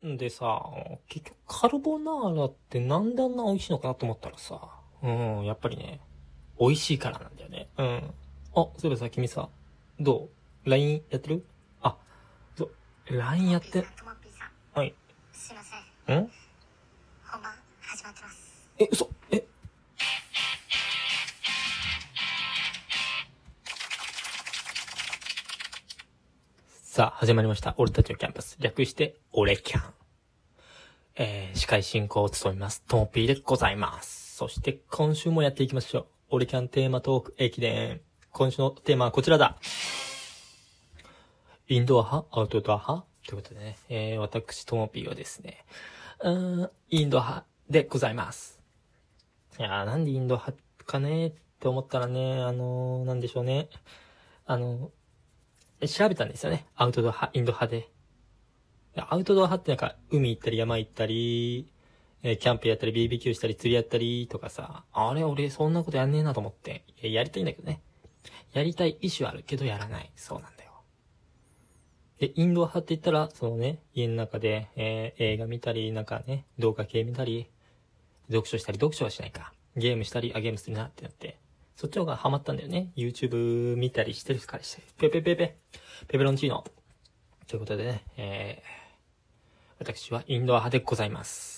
でさ、結局カルボナーラってなんであんな美味しいのかなと思ったらさ、うん、やっぱりね、美味しいからなんだよね。うん。あ、そういえばさ、君さ、どう ?LINE やってる？あ、そう、LINE やって、はい。すいません。ん？本番始まってます。え、嘘さあ、始まりました。俺たちのキャンパス。略して、俺キャン。えー、司会進行を務めます。ともぴーでございます。そして、今週もやっていきましょう。俺キャンテーマトーク駅伝。今週のテーマはこちらだ。インドア派？アウトドア派？ということでね、えー、私、ともぴーはですね、うん、インド派でございます。いやー、なんでインド派かねって思ったらね、あのー、なんでしょうね。あのー、調べたんですよね。アウトドア派、インド派で。アウトドア派ってなんか、海行ったり山行ったり、えキャンプやったり、BBQ したり、釣りやったりとかさ、あれ、俺、そんなことやんねえなと思って。やりたいんだけどね。やりたい意志はあるけど、やらない。そうなんだよ。で、インド派って言ったら、そのね、家の中で、えー映画見たり、なんかね、動画系見たり、読書したり、読書はしないか。ゲームしたり、あ、ゲームするなってなって。そっちの方がハマったんだよね。YouTube 見たりしてるからして。ペペペペ。ペペロンチーノ。ということでね、えー、私はインドア派でございます。